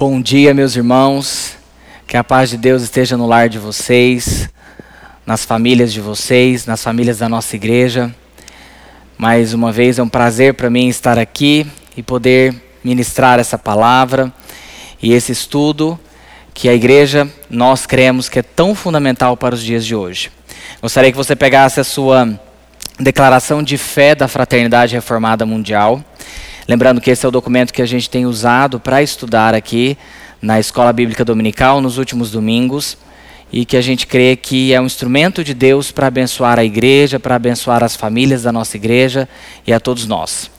Bom dia, meus irmãos. Que a paz de Deus esteja no lar de vocês, nas famílias de vocês, nas famílias da nossa igreja. Mais uma vez é um prazer para mim estar aqui e poder ministrar essa palavra e esse estudo que a igreja nós cremos que é tão fundamental para os dias de hoje. Gostaria que você pegasse a sua declaração de fé da Fraternidade Reformada Mundial Lembrando que esse é o documento que a gente tem usado para estudar aqui na Escola Bíblica Dominical nos últimos domingos e que a gente crê que é um instrumento de Deus para abençoar a igreja, para abençoar as famílias da nossa igreja e a todos nós.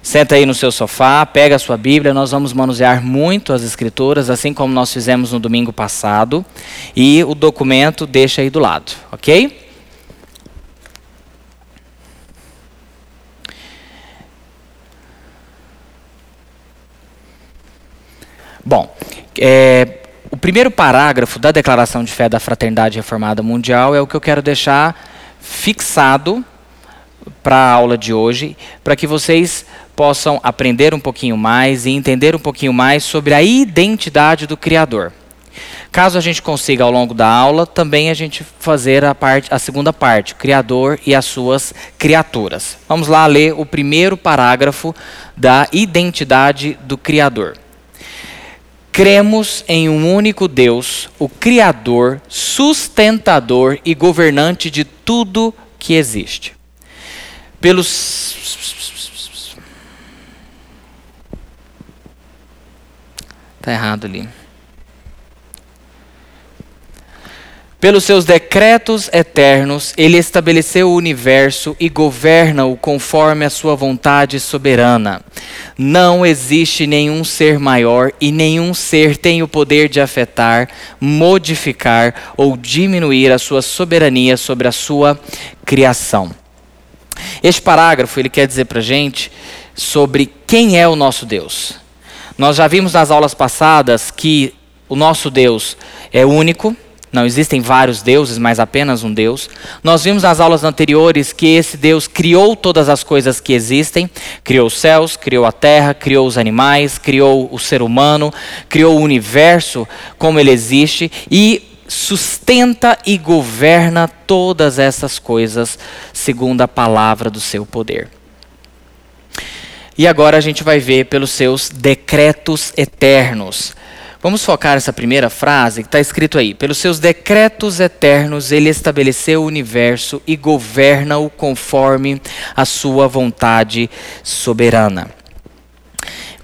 Senta aí no seu sofá, pega a sua Bíblia, nós vamos manusear muito as Escrituras, assim como nós fizemos no domingo passado, e o documento deixa aí do lado, ok? Bom, é, o primeiro parágrafo da Declaração de Fé da Fraternidade Reformada Mundial é o que eu quero deixar fixado para a aula de hoje, para que vocês possam aprender um pouquinho mais e entender um pouquinho mais sobre a identidade do Criador. Caso a gente consiga ao longo da aula, também a gente fazer a, parte, a segunda parte, o Criador e as suas criaturas. Vamos lá ler o primeiro parágrafo da identidade do Criador. Cremos em um único Deus, o Criador, sustentador e governante de tudo que existe. Pelos. Está errado ali. Pelos seus decretos eternos, ele estabeleceu o universo e governa-o conforme a sua vontade soberana. Não existe nenhum ser maior e nenhum ser tem o poder de afetar, modificar ou diminuir a sua soberania sobre a sua criação. Este parágrafo ele quer dizer para gente sobre quem é o nosso Deus. Nós já vimos nas aulas passadas que o nosso Deus é único não existem vários deuses, mas apenas um Deus. Nós vimos nas aulas anteriores que esse Deus criou todas as coisas que existem: criou os céus, criou a terra, criou os animais, criou o ser humano, criou o universo como ele existe e sustenta e governa todas essas coisas segundo a palavra do seu poder. E agora a gente vai ver pelos seus decretos eternos. Vamos focar essa primeira frase que está escrito aí. Pelos seus decretos eternos, ele estabeleceu o universo e governa-o conforme a sua vontade soberana.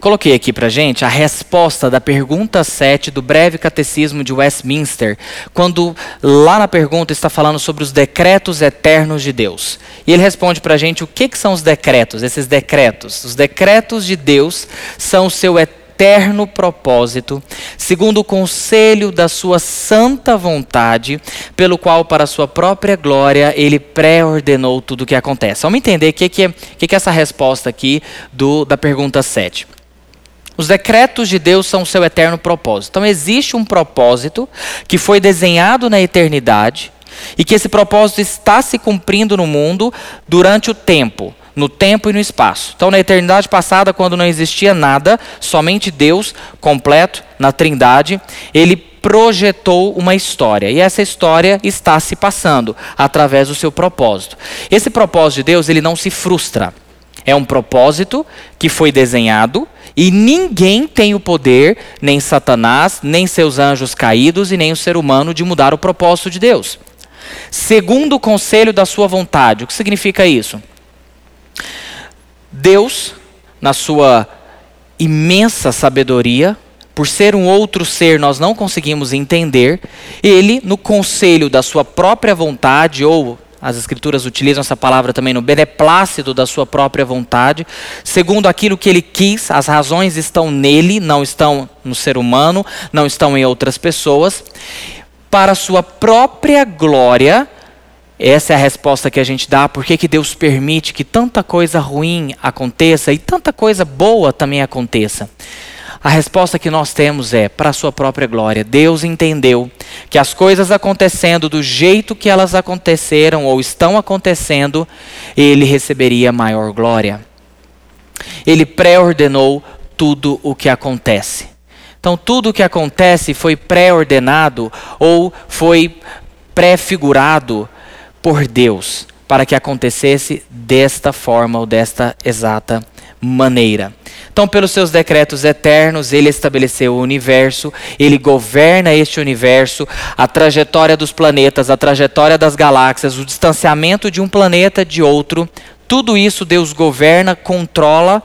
Coloquei aqui para gente a resposta da pergunta 7 do breve catecismo de Westminster, quando lá na pergunta está falando sobre os decretos eternos de Deus. E ele responde para gente o que, que são os decretos, esses decretos. Os decretos de Deus são o seu eterno eterno propósito, segundo o conselho da sua santa vontade, pelo qual, para sua própria glória, ele pré-ordenou tudo o que acontece. Vamos entender o que, que, que, que é essa resposta aqui do, da pergunta 7. Os decretos de Deus são o seu eterno propósito. Então, existe um propósito que foi desenhado na eternidade e que esse propósito está se cumprindo no mundo durante o tempo no tempo e no espaço. Então, na eternidade passada, quando não existia nada, somente Deus completo na Trindade, ele projetou uma história. E essa história está se passando através do seu propósito. Esse propósito de Deus, ele não se frustra. É um propósito que foi desenhado e ninguém tem o poder, nem Satanás, nem seus anjos caídos e nem o ser humano, de mudar o propósito de Deus. Segundo o conselho da sua vontade. O que significa isso? Deus, na sua imensa sabedoria, por ser um outro ser nós não conseguimos entender, ele, no conselho da sua própria vontade, ou as Escrituras utilizam essa palavra também no beneplácito da sua própria vontade, segundo aquilo que ele quis, as razões estão nele, não estão no ser humano, não estão em outras pessoas, para sua própria glória, essa é a resposta que a gente dá. Por que, que Deus permite que tanta coisa ruim aconteça e tanta coisa boa também aconteça? A resposta que nós temos é para a sua própria glória. Deus entendeu que as coisas acontecendo do jeito que elas aconteceram ou estão acontecendo, ele receberia maior glória. Ele pré-ordenou tudo o que acontece. Então, tudo o que acontece foi pré-ordenado ou foi pré-figurado por Deus para que acontecesse desta forma ou desta exata maneira. Então, pelos seus decretos eternos, ele estabeleceu o universo, ele governa este universo, a trajetória dos planetas, a trajetória das galáxias, o distanciamento de um planeta de outro, tudo isso Deus governa, controla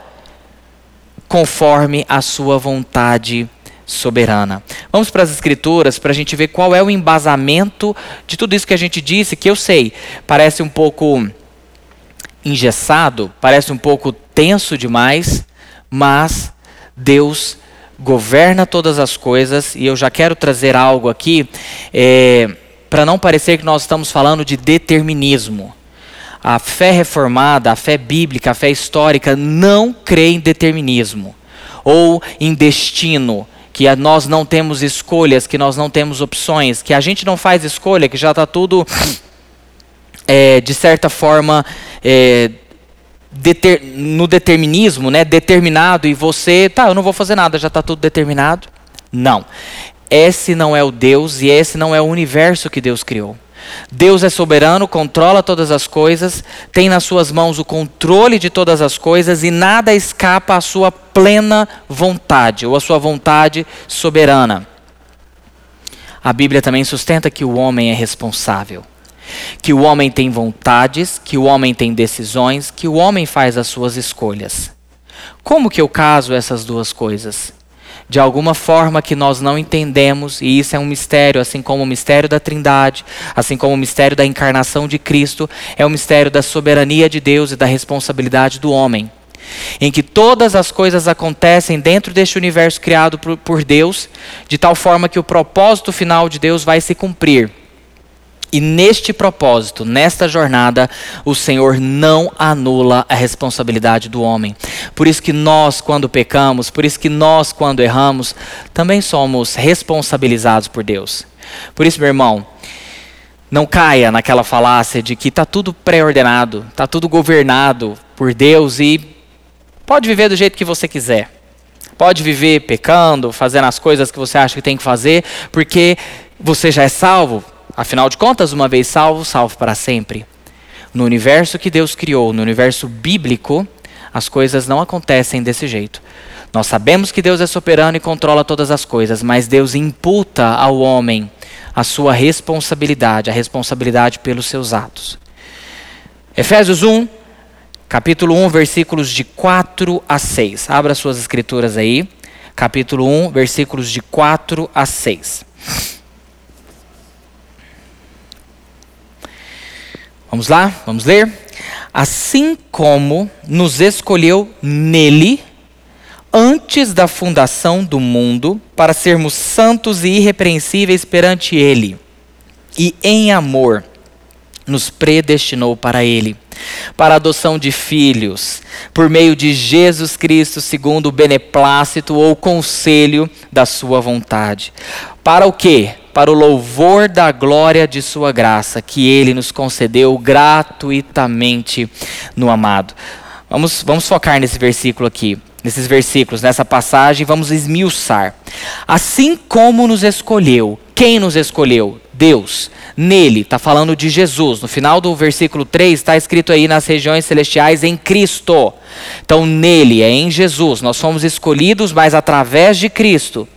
conforme a sua vontade soberana. Vamos para as escrituras para a gente ver qual é o embasamento de tudo isso que a gente disse, que eu sei, parece um pouco engessado, parece um pouco tenso demais, mas Deus governa todas as coisas e eu já quero trazer algo aqui é, para não parecer que nós estamos falando de determinismo. A fé reformada, a fé bíblica, a fé histórica não crê em determinismo ou em destino, que nós não temos escolhas, que nós não temos opções, que a gente não faz escolha, que já está tudo, é, de certa forma, é, deter, no determinismo, né, determinado, e você, tá, eu não vou fazer nada, já está tudo determinado. Não. Esse não é o Deus e esse não é o universo que Deus criou. Deus é soberano, controla todas as coisas, tem nas suas mãos o controle de todas as coisas e nada escapa à sua plena vontade ou à sua vontade soberana. A Bíblia também sustenta que o homem é responsável, que o homem tem vontades, que o homem tem decisões, que o homem faz as suas escolhas. Como que eu caso essas duas coisas? de alguma forma que nós não entendemos, e isso é um mistério, assim como o mistério da Trindade, assim como o mistério da encarnação de Cristo, é o mistério da soberania de Deus e da responsabilidade do homem. Em que todas as coisas acontecem dentro deste universo criado por, por Deus, de tal forma que o propósito final de Deus vai se cumprir. E neste propósito, nesta jornada, o Senhor não anula a responsabilidade do homem. Por isso que nós, quando pecamos, por isso que nós, quando erramos, também somos responsabilizados por Deus. Por isso, meu irmão, não caia naquela falácia de que está tudo pré-ordenado, está tudo governado por Deus e pode viver do jeito que você quiser. Pode viver pecando, fazendo as coisas que você acha que tem que fazer, porque você já é salvo Afinal de contas, uma vez salvo, salvo para sempre. No universo que Deus criou, no universo bíblico, as coisas não acontecem desse jeito. Nós sabemos que Deus é soberano e controla todas as coisas, mas Deus imputa ao homem a sua responsabilidade, a responsabilidade pelos seus atos. Efésios 1, capítulo 1, versículos de 4 a 6. Abra suas escrituras aí. Capítulo 1, versículos de 4 a 6. Vamos lá? Vamos ler? Assim como nos escolheu nele antes da fundação do mundo para sermos santos e irrepreensíveis perante ele, e em amor nos predestinou para ele, para a adoção de filhos, por meio de Jesus Cristo, segundo o beneplácito ou conselho da sua vontade. Para o quê? para o louvor da glória de Sua graça, que Ele nos concedeu gratuitamente no amado. Vamos, vamos focar nesse versículo aqui, nesses versículos, nessa passagem, vamos esmiuçar. Assim como nos escolheu, quem nos escolheu? Deus. Nele, está falando de Jesus. No final do versículo 3 está escrito aí nas regiões celestiais em Cristo. Então, nele, é em Jesus. Nós fomos escolhidos, mas através de Cristo.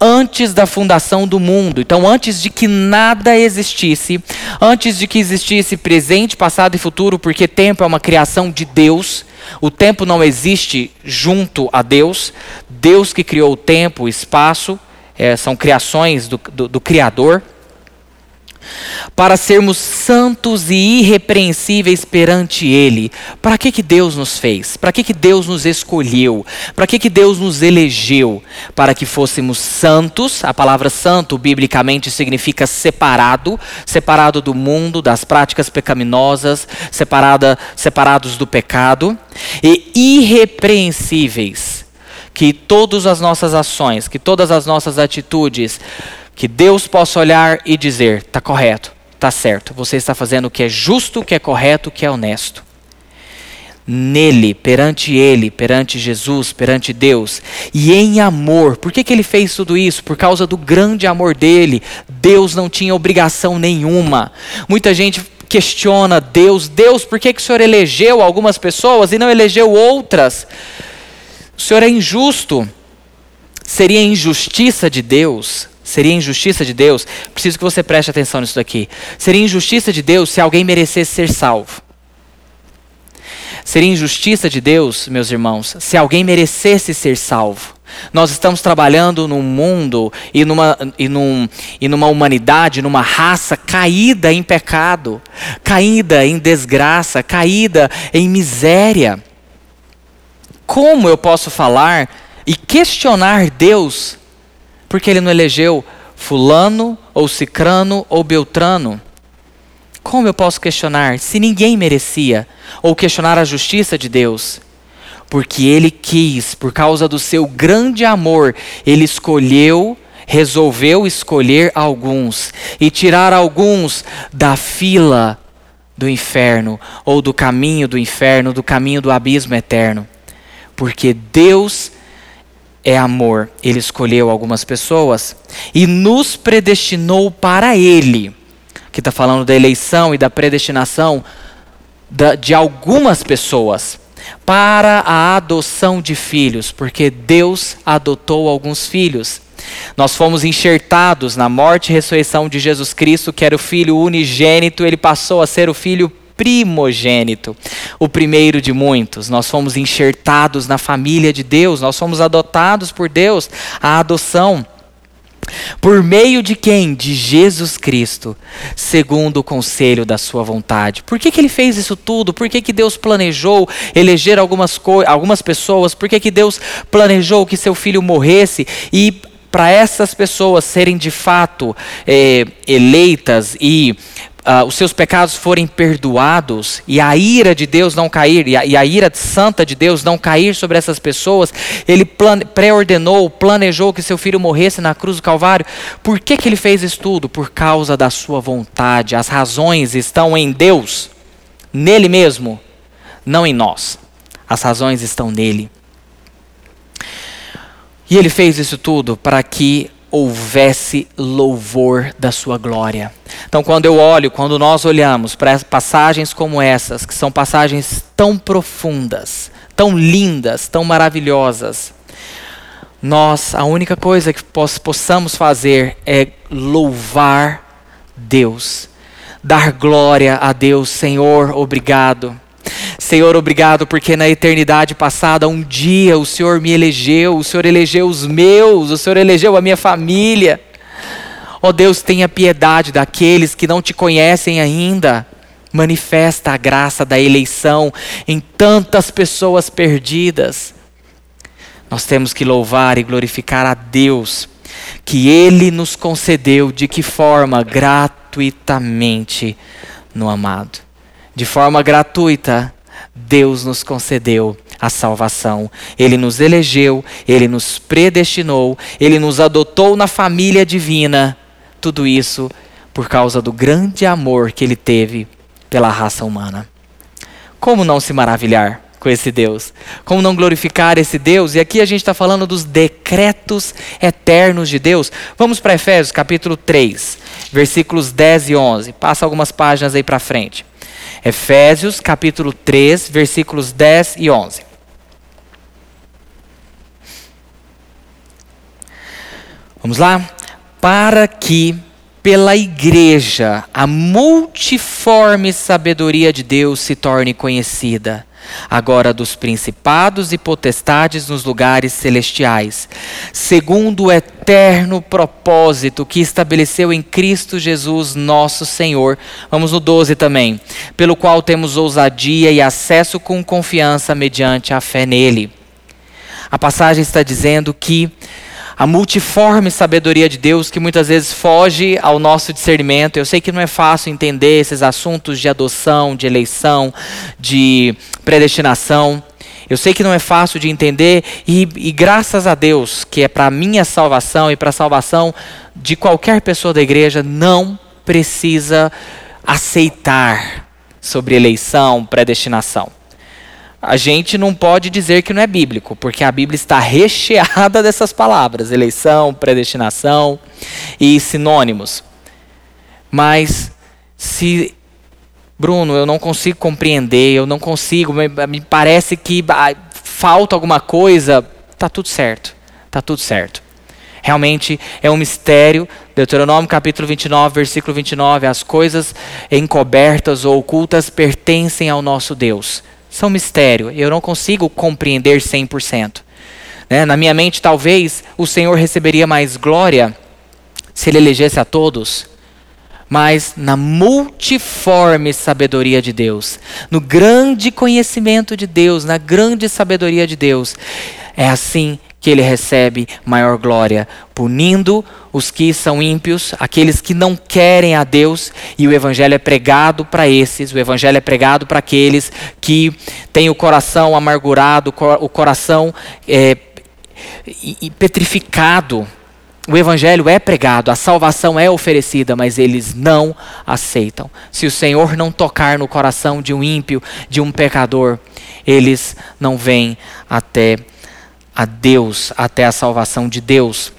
Antes da fundação do mundo. Então, antes de que nada existisse, antes de que existisse presente, passado e futuro, porque tempo é uma criação de Deus. O tempo não existe junto a Deus. Deus que criou o tempo, o espaço, é, são criações do, do, do Criador para sermos santos e irrepreensíveis perante Ele. Para que, que Deus nos fez? Para que, que Deus nos escolheu? Para que, que Deus nos elegeu? Para que fôssemos santos, a palavra santo biblicamente significa separado, separado do mundo, das práticas pecaminosas, separada, separados do pecado, e irrepreensíveis. Que todas as nossas ações, que todas as nossas atitudes que Deus possa olhar e dizer: está correto, está certo, você está fazendo o que é justo, o que é correto, o que é honesto. nele, perante ele, perante Jesus, perante Deus, e em amor. Por que, que ele fez tudo isso? Por causa do grande amor dele. Deus não tinha obrigação nenhuma. Muita gente questiona Deus: Deus, por que, que o Senhor elegeu algumas pessoas e não elegeu outras? O Senhor é injusto. Seria injustiça de Deus Seria injustiça de Deus, preciso que você preste atenção nisso daqui. Seria injustiça de Deus se alguém merecesse ser salvo. Seria injustiça de Deus, meus irmãos, se alguém merecesse ser salvo. Nós estamos trabalhando num mundo e numa, e, num, e numa humanidade, numa raça caída em pecado, caída em desgraça, caída em miséria. Como eu posso falar e questionar Deus porque ele não elegeu Fulano, ou Cicrano, ou Beltrano? Como eu posso questionar se ninguém merecia? Ou questionar a justiça de Deus? Porque ele quis, por causa do seu grande amor, ele escolheu, resolveu escolher alguns e tirar alguns da fila do inferno, ou do caminho do inferno, do caminho do abismo eterno. Porque Deus é amor. Ele escolheu algumas pessoas e nos predestinou para Ele. Que está falando da eleição e da predestinação de algumas pessoas para a adoção de filhos, porque Deus adotou alguns filhos. Nós fomos enxertados na morte e ressurreição de Jesus Cristo, que era o Filho unigênito, ele passou a ser o Filho primogênito, o primeiro de muitos. Nós fomos enxertados na família de Deus, nós fomos adotados por Deus, a adoção. Por meio de quem? De Jesus Cristo, segundo o conselho da sua vontade. Por que, que ele fez isso tudo? Por que, que Deus planejou eleger algumas, algumas pessoas? Por que, que Deus planejou que seu filho morresse? E para essas pessoas serem de fato é, eleitas e uh, os seus pecados forem perdoados e a ira de Deus não cair, e a, e a ira santa de Deus não cair sobre essas pessoas, ele pré-ordenou, planejou que seu filho morresse na cruz do Calvário. Por que, que ele fez isso tudo? Por causa da sua vontade. As razões estão em Deus, nele mesmo, não em nós. As razões estão nele. E ele fez isso tudo para que houvesse louvor da sua glória. Então, quando eu olho, quando nós olhamos para passagens como essas, que são passagens tão profundas, tão lindas, tão maravilhosas, nós, a única coisa que possamos fazer é louvar Deus, dar glória a Deus, Senhor, obrigado. Senhor, obrigado porque na eternidade passada, um dia o Senhor me elegeu, o Senhor elegeu os meus, o Senhor elegeu a minha família. Ó oh Deus, tenha piedade daqueles que não te conhecem ainda. Manifesta a graça da eleição em tantas pessoas perdidas. Nós temos que louvar e glorificar a Deus, que Ele nos concedeu de que forma? Gratuitamente no amado. De forma gratuita, Deus nos concedeu a salvação. Ele nos elegeu, ele nos predestinou, ele nos adotou na família divina. Tudo isso por causa do grande amor que ele teve pela raça humana. Como não se maravilhar com esse Deus? Como não glorificar esse Deus? E aqui a gente está falando dos decretos eternos de Deus. Vamos para Efésios capítulo 3, versículos 10 e 11. Passa algumas páginas aí para frente. Efésios capítulo 3, versículos 10 e 11. Vamos lá? Para que pela igreja a multiforme sabedoria de Deus se torne conhecida agora dos principados e potestades nos lugares celestiais, segundo o eterno propósito que estabeleceu em Cristo Jesus, nosso Senhor. Vamos no 12 também. Pelo qual temos ousadia e acesso com confiança mediante a fé nele. A passagem está dizendo que a multiforme sabedoria de Deus que muitas vezes foge ao nosso discernimento. Eu sei que não é fácil entender esses assuntos de adoção, de eleição, de predestinação. Eu sei que não é fácil de entender e, e graças a Deus que é para a minha salvação e para a salvação de qualquer pessoa da igreja, não precisa aceitar sobre eleição, predestinação. A gente não pode dizer que não é bíblico, porque a Bíblia está recheada dessas palavras: eleição, predestinação e sinônimos. Mas se Bruno, eu não consigo compreender, eu não consigo, me, me parece que ah, falta alguma coisa, tá tudo certo. Tá tudo certo. Realmente é um mistério. Deuteronômio capítulo 29, versículo 29, as coisas encobertas ou ocultas pertencem ao nosso Deus são mistério. Eu não consigo compreender 100%. Né? Na minha mente, talvez o Senhor receberia mais glória se ele elegesse a todos. Mas na multiforme sabedoria de Deus, no grande conhecimento de Deus, na grande sabedoria de Deus, é assim que ele recebe maior glória, punindo os que são ímpios, aqueles que não querem a Deus, e o evangelho é pregado para esses, o evangelho é pregado para aqueles que têm o coração amargurado, o coração é, petrificado. O evangelho é pregado, a salvação é oferecida, mas eles não aceitam. Se o Senhor não tocar no coração de um ímpio, de um pecador, eles não vêm até a Deus, até a salvação de Deus.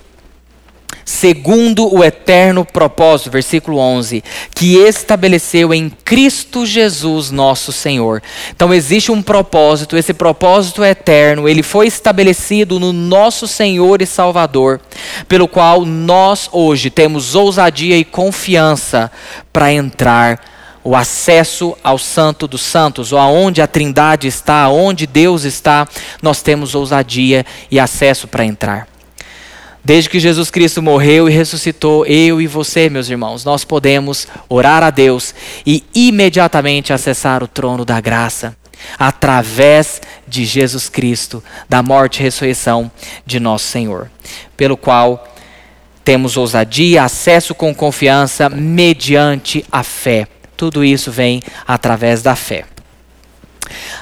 Segundo o eterno propósito, versículo 11, que estabeleceu em Cristo Jesus nosso Senhor. Então existe um propósito, esse propósito é eterno, ele foi estabelecido no nosso Senhor e Salvador, pelo qual nós hoje temos ousadia e confiança para entrar o acesso ao Santo dos Santos, ou aonde a Trindade está, aonde Deus está, nós temos ousadia e acesso para entrar. Desde que Jesus Cristo morreu e ressuscitou, eu e você, meus irmãos, nós podemos orar a Deus e imediatamente acessar o trono da graça, através de Jesus Cristo, da morte e ressurreição de nosso Senhor, pelo qual temos ousadia, acesso com confiança mediante a fé. Tudo isso vem através da fé.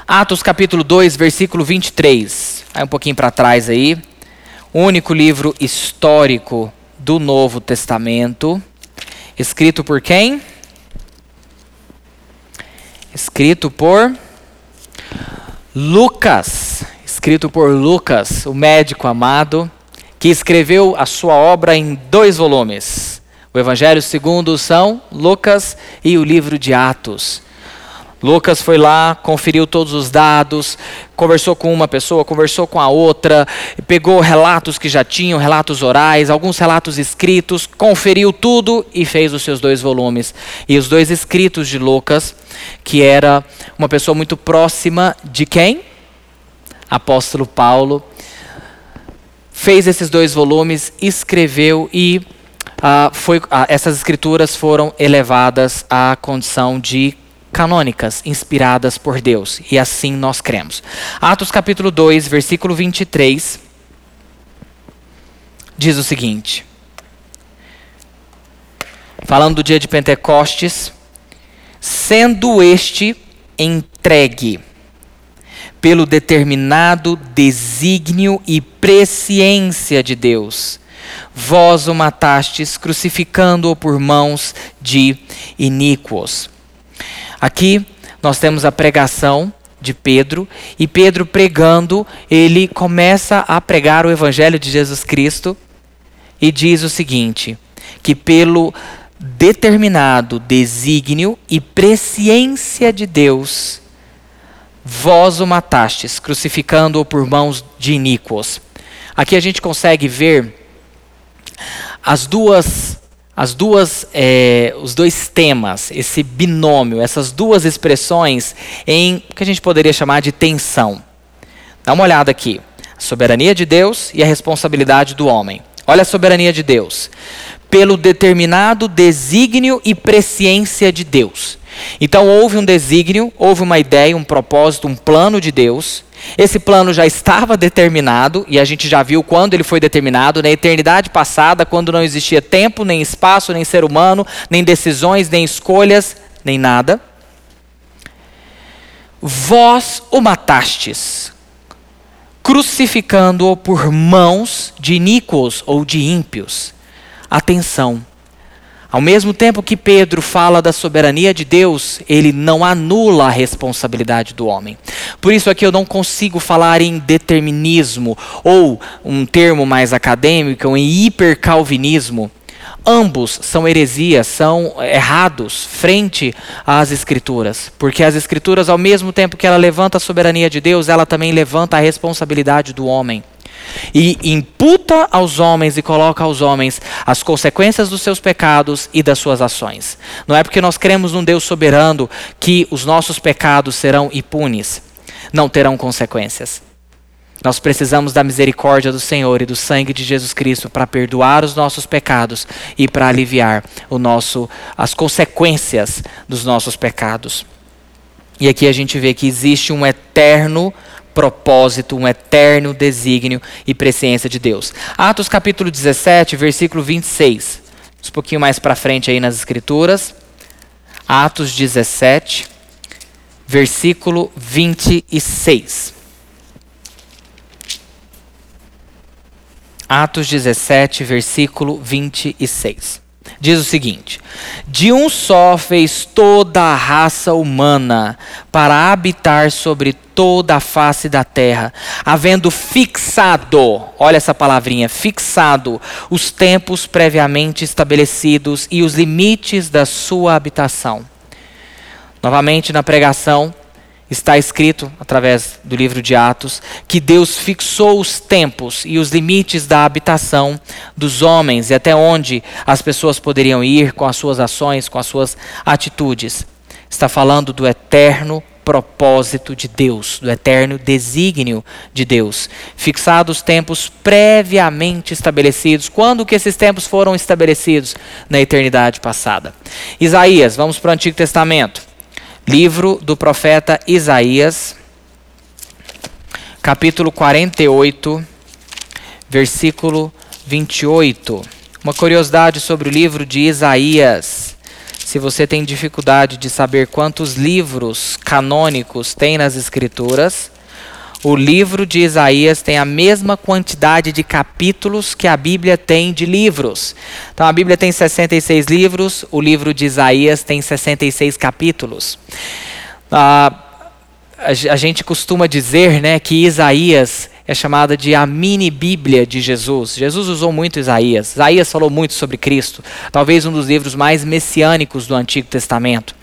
Atos capítulo 2, versículo 23. Vai um pouquinho para trás aí. O único livro histórico do Novo Testamento. Escrito por quem? Escrito por Lucas. Escrito por Lucas, o médico amado, que escreveu a sua obra em dois volumes. O Evangelho segundo São Lucas e o livro de Atos. Lucas foi lá, conferiu todos os dados, conversou com uma pessoa, conversou com a outra, pegou relatos que já tinham, relatos orais, alguns relatos escritos, conferiu tudo e fez os seus dois volumes. E os dois escritos de Lucas, que era uma pessoa muito próxima de quem? Apóstolo Paulo. Fez esses dois volumes, escreveu e ah, foi, ah, essas escrituras foram elevadas à condição de canônicas, inspiradas por Deus. E assim nós cremos. Atos capítulo 2, versículo 23, diz o seguinte: Falando do dia de Pentecostes, sendo este entregue pelo determinado desígnio e presciência de Deus vós o matastes, crucificando-o por mãos de iníquos. Aqui nós temos a pregação de Pedro, e Pedro pregando, ele começa a pregar o evangelho de Jesus Cristo e diz o seguinte: que pelo determinado desígnio e presciência de Deus, vós o matastes, crucificando-o por mãos de iníquos. Aqui a gente consegue ver as duas, as duas, é, os dois temas, esse binômio, essas duas expressões em que a gente poderia chamar de tensão. Dá uma olhada aqui. A soberania de Deus e a responsabilidade do homem. Olha a soberania de Deus. Pelo determinado desígnio e presciência de Deus. Então houve um desígnio, houve uma ideia, um propósito, um plano de Deus esse plano já estava determinado, e a gente já viu quando ele foi determinado, na eternidade passada, quando não existia tempo, nem espaço, nem ser humano, nem decisões, nem escolhas, nem nada. Vós o matastes, crucificando-o por mãos de iníquos ou de ímpios. Atenção, Ao mesmo tempo que Pedro fala da soberania de Deus, ele não anula a responsabilidade do homem. Por isso aqui eu não consigo falar em determinismo ou um termo mais acadêmico, em hipercalvinismo. Ambos são heresias, são errados frente às Escrituras. Porque as Escrituras, ao mesmo tempo que ela levanta a soberania de Deus, ela também levanta a responsabilidade do homem e imputa aos homens e coloca aos homens as consequências dos seus pecados e das suas ações. Não é porque nós cremos num Deus soberano que os nossos pecados serão impunes, não terão consequências. Nós precisamos da misericórdia do Senhor e do sangue de Jesus Cristo para perdoar os nossos pecados e para aliviar o nosso, as consequências dos nossos pecados. E aqui a gente vê que existe um eterno propósito, um eterno desígnio e presciência de Deus. Atos capítulo 17, versículo 26. Um pouquinho mais para frente aí nas escrituras. Atos 17, versículo 26. Atos 17, versículo 26 diz o seguinte: De um só fez toda a raça humana para habitar sobre toda a face da terra, havendo fixado, olha essa palavrinha, fixado os tempos previamente estabelecidos e os limites da sua habitação. Novamente na pregação, está escrito, através do livro de Atos, que Deus fixou os tempos e os limites da habitação dos homens e até onde as pessoas poderiam ir com as suas ações, com as suas atitudes. Está falando do eterno propósito de Deus, do eterno desígnio de Deus. Fixados os tempos previamente estabelecidos. Quando que esses tempos foram estabelecidos? Na eternidade passada. Isaías, vamos para o Antigo Testamento. Livro do profeta Isaías, capítulo 48, versículo 28. Uma curiosidade sobre o livro de Isaías. Se você tem dificuldade de saber quantos livros canônicos tem nas Escrituras, o livro de Isaías tem a mesma quantidade de capítulos que a Bíblia tem de livros. Então a Bíblia tem 66 livros, o livro de Isaías tem 66 capítulos. Ah, a, gente costuma dizer né, que Isaías é chamada de a mini Bíblia de Jesus. Jesus usou muito Isaías. Isaías falou muito sobre Cristo. Talvez um dos livros mais messiânicos do Antigo Testamento.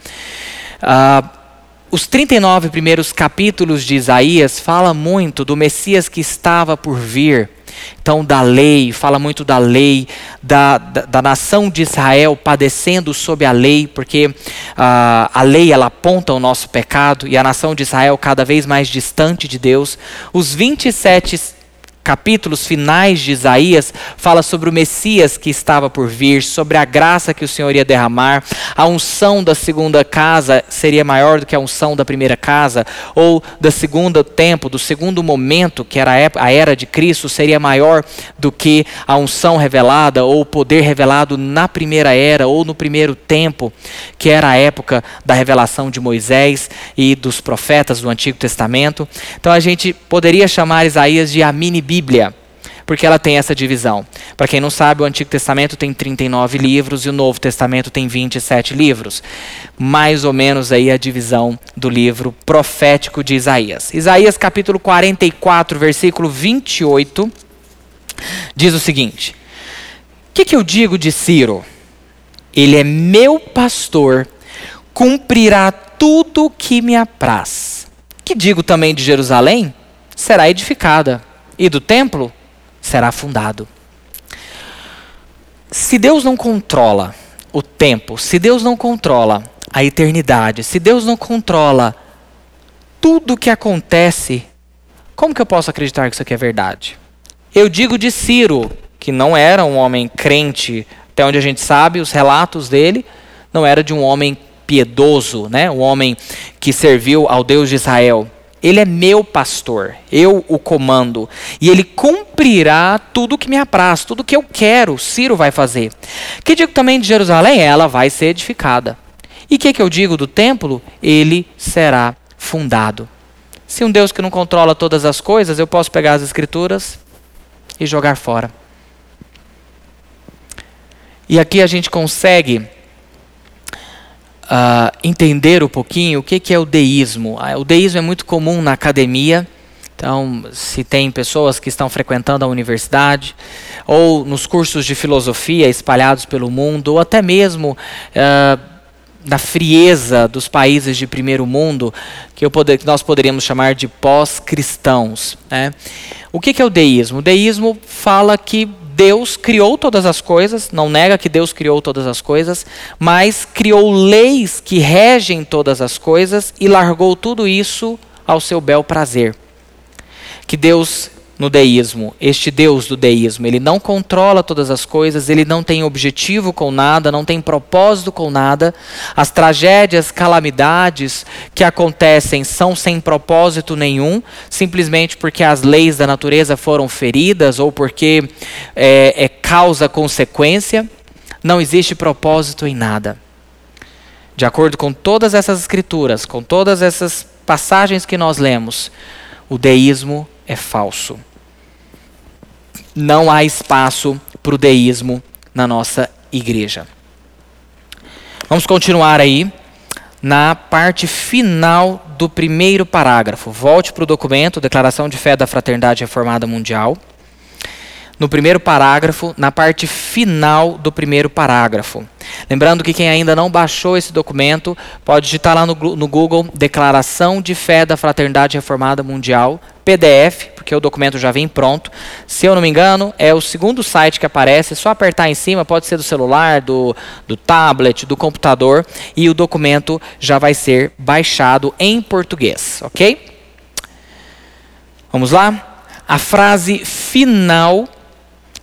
Ah, os 39 primeiros capítulos de Isaías fala muito do Messias que estava por vir. Então, da lei, fala muito da lei, da, da, da nação de Israel padecendo sob a lei, porque uh, a lei ela aponta o nosso pecado e a nação de Israel cada vez mais distante de Deus. Os 27 capítulos finais de Isaías fala sobre o Messias que estava por vir, sobre a graça que o Senhor ia derramar, a unção da segunda casa seria maior do que a unção da primeira casa, ou da segunda tempo, do segundo momento, que era a era de Cristo, seria maior do que a unção revelada ou o poder revelado na primeira era ou no primeiro tempo, que era a época da revelação de Moisés e dos profetas do Antigo Testamento. Então a gente poderia chamar Isaías de a mini Bíblia, porque ela tem essa divisão. Para quem não sabe, o Antigo Testamento tem 39 livros e o Novo Testamento tem 27 livros. Mais ou menos aí a divisão do livro profético de Isaías. Isaías capítulo 44, versículo 28, diz o seguinte: O que, que eu digo de Ciro? Ele é meu pastor, cumprirá tudo o que me apraz. Que digo também de Jerusalém? Será edificada e do templo será fundado. Se Deus não controla o tempo, se Deus não controla a eternidade, se Deus não controla tudo o que acontece, como que eu posso acreditar que isso aqui é verdade? Eu digo de Ciro, que não era um homem crente, até onde a gente sabe, os relatos dele, não era de um homem piedoso, né? um homem que serviu ao Deus de Israel. Ele é meu pastor, eu o comando, e ele cumprirá tudo o que me apraz, tudo que eu quero, Ciro vai fazer. Que digo também de Jerusalém? Ela vai ser edificada. E o que, que eu digo do templo? Ele será fundado. Se um Deus que não controla todas as coisas, eu posso pegar as escrituras e jogar fora. E aqui a gente consegue uh, entender um pouquinho o que, que é o deísmo. Ah, o deísmo é muito comum na academia. Então, se tem pessoas que estão frequentando a universidade, ou nos cursos de filosofia espalhados pelo mundo, ou até mesmo uh, na frieza dos países de primeiro mundo, que, poder, que nós poderíamos chamar de pós-cristãos. Né? O que, que é o deísmo? O deísmo fala que Deus criou todas as coisas, não nega que Deus criou todas as coisas, mas criou leis que regem todas as coisas e largou tudo isso ao seu bel prazer. Que Deus no deísmo, este Deus do deísmo, ele não controla todas as coisas, ele não tem objetivo com nada, não tem propósito com nada. As tragédias, calamidades que acontecem são sem propósito nenhum, simplesmente porque as leis da natureza foram feridas ou porque é, é causa-consequência. Não existe propósito em nada. De acordo com todas essas escrituras, com todas essas passagens que nós lemos, o deísmo é falso. Não há espaço para o deísmo na nossa igreja. Vamos continuar aí na parte final do primeiro parágrafo. Volte para o documento, Declaração de Fé da Fraternidade Reformada Mundial. No primeiro parágrafo, na parte final do primeiro parágrafo. Lembrando que quem ainda não baixou esse documento, pode digitar lá no, no Google Declaração de Fé da Fraternidade Reformada Mundial, PDF, porque o documento já vem pronto. Se eu não me engano, é o segundo site que aparece, é só apertar em cima, pode ser do celular, do, do tablet, do computador, e o documento já vai ser baixado em português, ok? Vamos lá? A frase final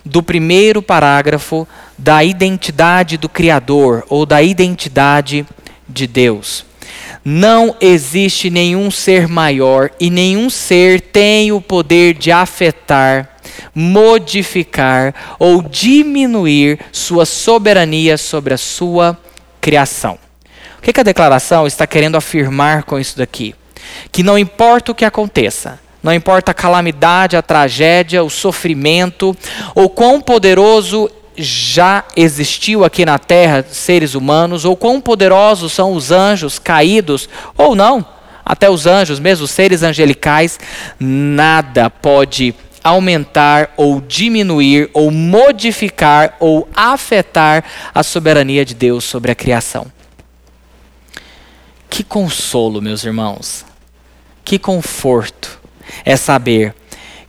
do primeiro parágrafo da identidade do Criador ou da identidade de Deus. Não existe nenhum ser maior e nenhum ser tem o poder de afetar, modificar ou diminuir sua soberania sobre a sua criação. O que, que a declaração está querendo afirmar com isso daqui? Que não importa o que aconteça, não importa a calamidade, a tragédia, o sofrimento, ou quão poderoso já existiu aqui na terra seres humanos, ou quão poderosos são os anjos caídos, ou não, até os anjos, mesmo os seres angelicais, nada pode aumentar ou diminuir ou modificar ou afetar a soberania de Deus sobre a criação. Que consolo, meus irmãos. Que conforto é saber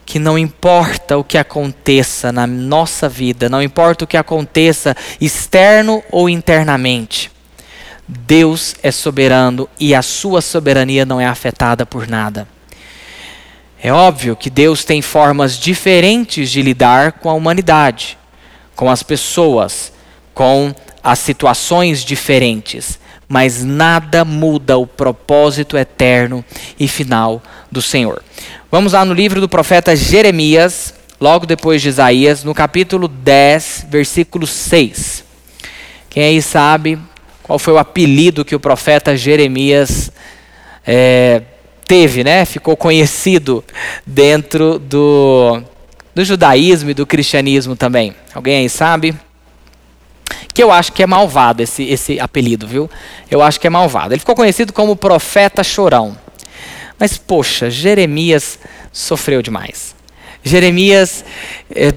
que não importa o que aconteça na nossa vida, não importa o que aconteça externo ou internamente, Deus é soberano e a sua soberania não é afetada por nada. É óbvio que Deus tem formas diferentes de lidar com a humanidade, com as pessoas, com as situações diferentes, mas nada muda o propósito eterno e final do Senhor. Vamos lá no livro do profeta Jeremias, logo depois de Isaías, no capítulo 10, versículo 6. Quem aí sabe qual foi o apelido que o profeta Jeremias é, teve, né? Ficou conhecido dentro do, do judaísmo e do cristianismo também. Alguém aí sabe? Que eu acho que é malvado esse, esse apelido, viu? Eu acho que é malvado. Ele ficou conhecido como profeta chorão. Mas, poxa, Jeremias sofreu demais. Jeremias, eh,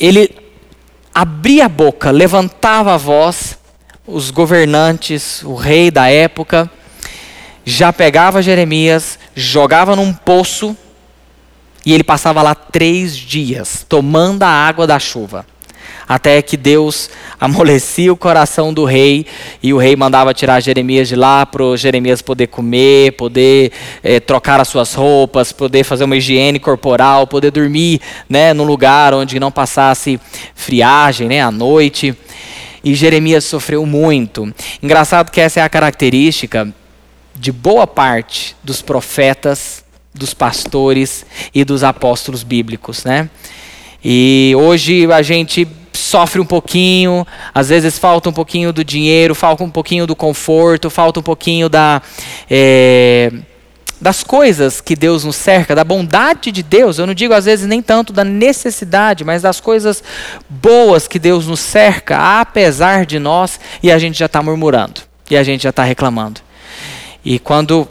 ele abria a boca, levantava a voz, os governantes, o rei da época, já pegava Jeremias, jogava num poço e ele passava lá três dias, tomando a água da chuva até que Deus amolecia o coração do rei e o rei mandava tirar Jeremias de lá para Jeremias poder comer, poder é, trocar as suas roupas, poder fazer uma higiene corporal, poder dormir né, num lugar onde não passasse friagem né, à noite. E Jeremias sofreu muito. Engraçado que essa é a característica de boa parte dos profetas, dos pastores e dos apóstolos bíblicos, né? E hoje a gente sofre um pouquinho, às vezes falta um pouquinho do dinheiro, falta um pouquinho do conforto, falta um pouquinho da, é, das coisas que Deus nos cerca, da bondade de Deus, eu não digo às vezes nem tanto da necessidade, mas das coisas boas que Deus nos cerca, apesar de nós, e a gente já está murmurando, e a gente já está reclamando. E quando,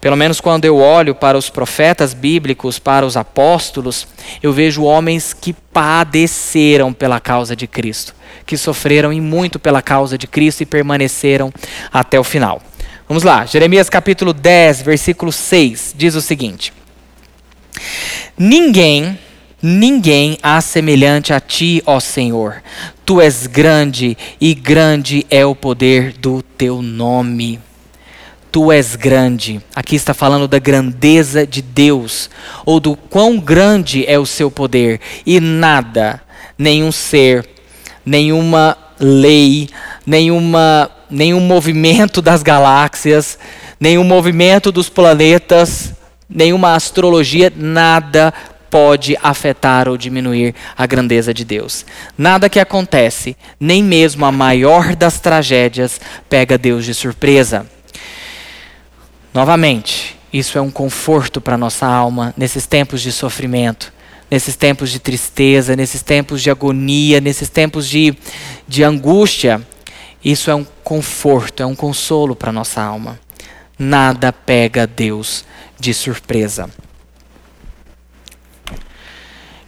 pelo menos quando eu olho para os profetas bíblicos, para os apóstolos, eu vejo homens que padeceram pela causa de Cristo, que sofreram e muito pela causa de Cristo e permaneceram até o final. Vamos lá, Jeremias capítulo 10, versículo 6, diz o seguinte: Ninguém, ninguém há semelhante a ti, ó Senhor. Tu és grande e grande é o poder do teu nome. Tu és grande. Aqui está falando da grandeza de Deus, ou do quão grande é o seu poder, e nada, nenhum ser, nenhuma lei, nenhuma nenhum movimento das galáxias, nenhum movimento dos planetas, nenhuma astrologia, nada pode afetar ou diminuir a grandeza de Deus. Nada que acontece, nem mesmo a maior das tragédias, pega Deus de surpresa. Novamente, isso é um conforto para nossa alma nesses tempos de sofrimento, nesses tempos de tristeza, nesses tempos de agonia, nesses tempos de, de angústia. Isso é um conforto, é um consolo para nossa alma. Nada pega Deus de surpresa.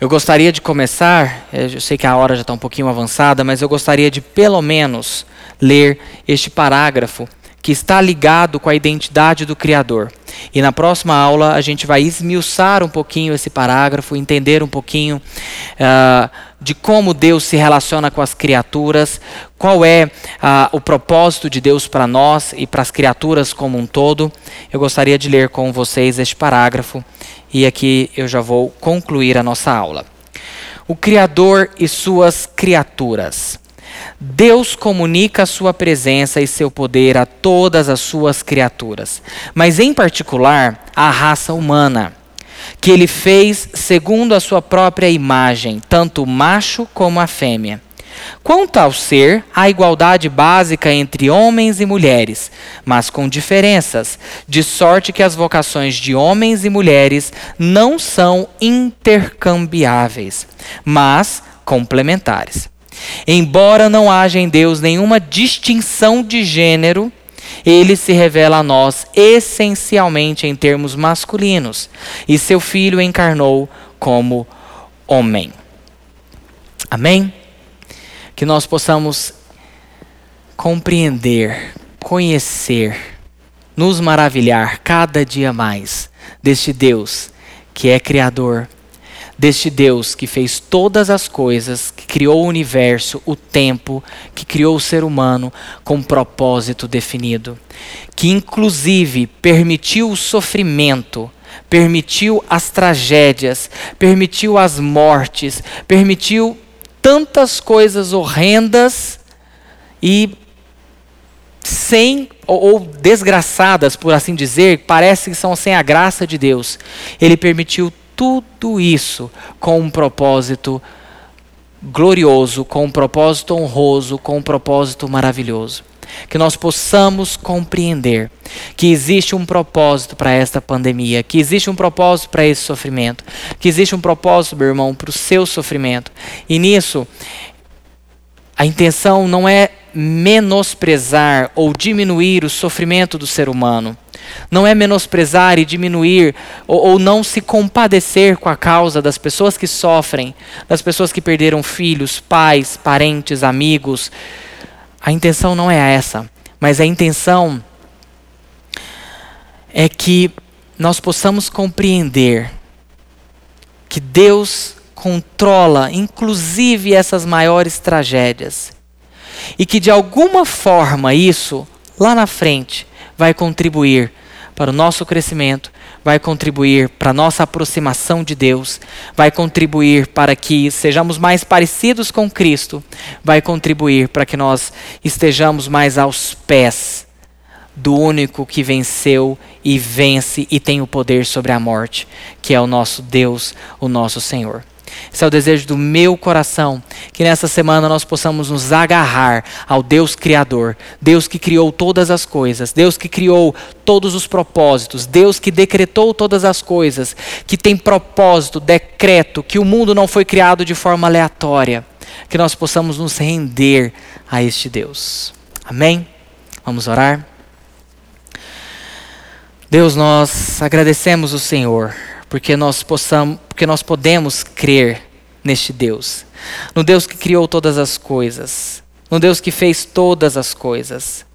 Eu gostaria de começar, eh, eu sei que a hora já está um pouquinho avançada, mas eu gostaria de pelo menos ler este parágrafo que está ligado com a identidade do Criador. E na próxima aula a gente vai esmiuçar um pouquinho esse parágrafo, entender um pouquinho uh, de como Deus se relaciona com as criaturas, qual é uh, o propósito de Deus para nós e para as criaturas como um todo. Eu gostaria de ler com vocês este parágrafo e aqui eu já vou concluir a nossa aula. O Criador e suas criaturas. Deus comunica a sua presença e seu poder a todas as suas criaturas, mas em particular à raça humana, que ele fez segundo a sua própria imagem, tanto o macho como a fêmea. Quanto ao ser, há igualdade básica entre homens e mulheres, mas com diferenças, de sorte que as vocações de homens e mulheres não são intercambiáveis, mas complementares. Embora não haja em Deus nenhuma distinção de gênero, ele se revela a nós essencialmente em termos masculinos, e seu filho encarnou como homem. Amém? Que nós possamos compreender, conhecer, nos maravilhar cada dia mais deste Deus que é Criador deste Deus que fez todas as coisas, que criou o universo, o tempo, que criou o ser humano com um propósito definido, que inclusive permitiu o sofrimento, permitiu as tragédias, permitiu as mortes, permitiu tantas coisas horrendas e sem ou, ou, desgraçadas, por assim dizer, parece que são sem a graça de Deus. Ele permitiu tudo isso com um propósito glorioso, com um propósito honroso, com um propósito maravilhoso. Que nós possamos compreender que existe um propósito para esta pandemia, que existe um propósito para esse sofrimento, que existe um propósito, meu irmão, para o seu sofrimento. E nisso, a intenção não é menosprezar ou diminuir o sofrimento do ser humano. Não é menosprezar e diminuir ou, ou, não se compadecer com a causa das pessoas que sofrem, das pessoas que perderam filhos, pais, parentes, amigos. A intenção não é essa, mas a intenção é que nós possamos compreender que Deus controla inclusive essas maiores tragédias. E que de alguma forma isso, lá na frente, vai contribuir para o nosso crescimento, vai contribuir para a nossa aproximação de Deus, vai contribuir para que sejamos mais parecidos com Cristo, vai contribuir para que nós estejamos mais aos pés do único que venceu e vence e tem o poder sobre a morte, que é o nosso Deus, o nosso Senhor. Esse é o desejo do meu coração. Que nessa semana nós possamos nos agarrar ao Deus Criador, Deus que criou todas as coisas, Deus que criou todos os propósitos, Deus que decretou todas as coisas, que tem propósito, decreto, que o mundo não foi criado de forma aleatória. Que nós possamos nos render a este Deus. Amém? Vamos orar? Deus, nós agradecemos o Senhor porque nós possamos, porque nós podemos crer neste Deus, no Deus que criou todas as coisas, no Deus que fez todas as coisas,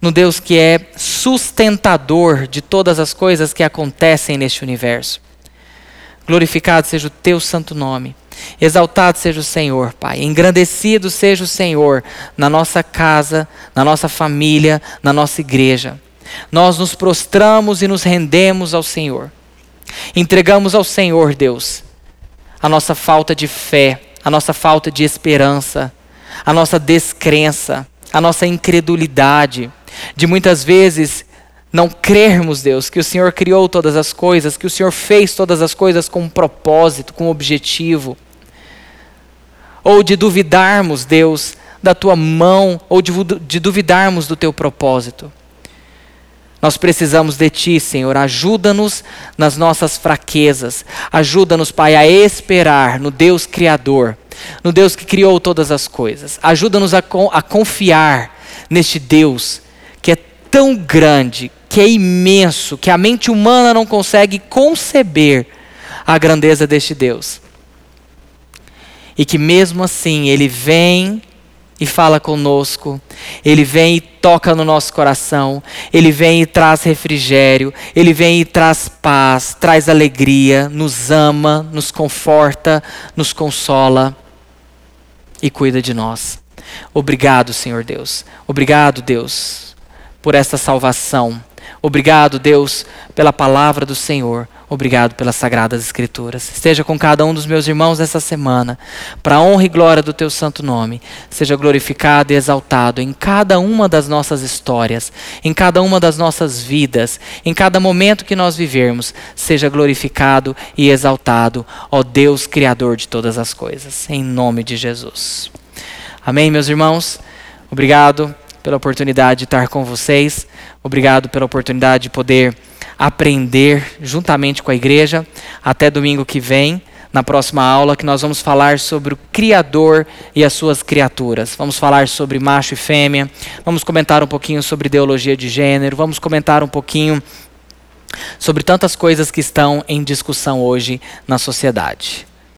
no Deus que é sustentador de todas as coisas que acontecem neste universo. Glorificado seja o teu santo nome. Exaltado seja o Senhor, Pai. Engrandecido seja o Senhor na nossa casa, na nossa família, na nossa igreja. Nós nos prostramos e nos rendemos ao Senhor. Entregamos ao Senhor, Deus, a nossa falta de fé, a nossa falta de esperança, a nossa descrença, a nossa incredulidade, de muitas vezes não crermos, Deus, que o Senhor criou todas as coisas, que o Senhor fez todas as coisas com um propósito, com um objetivo. Ou de duvidarmos, Deus, da tua mão, ou de, de duvidarmos do teu propósito. Nós precisamos de Ti, Senhor. Ajuda-nos nas nossas fraquezas. Ajuda-nos, Pai, a esperar no Deus Criador, no Deus que criou todas as coisas. Ajuda-nos a, a confiar neste Deus que é tão grande, que é imenso, que a mente humana não consegue conceber a grandeza deste Deus. E que mesmo assim Ele vem e fala conosco. Ele vem e toca no nosso coração. Ele vem e traz refrigério. Ele vem e traz paz, traz alegria, nos ama, nos conforta, nos consola e cuida de nós. Obrigado, Senhor Deus. Obrigado, Deus, por esta salvação. Obrigado, Deus, pela palavra do Senhor. Obrigado pelas sagradas escrituras. Esteja com cada um dos meus irmãos essa semana, para a honra e glória do teu santo nome. Seja glorificado e exaltado em cada uma das nossas histórias, em cada uma das nossas vidas, em cada momento que nós vivermos. Seja glorificado e exaltado, ó Deus criador de todas as coisas. Em nome de Jesus. Amém, meus irmãos. Obrigado pela oportunidade de estar com vocês. Obrigado pela oportunidade de poder aprender juntamente com a igreja. Até domingo que vem, na próxima aula, que nós vamos falar sobre o Criador e as suas criaturas. Vamos falar sobre macho e fêmea, vamos comentar um pouquinho sobre ideologia de gênero, vamos comentar um pouquinho sobre tantas coisas que estão em discussão hoje na sociedade.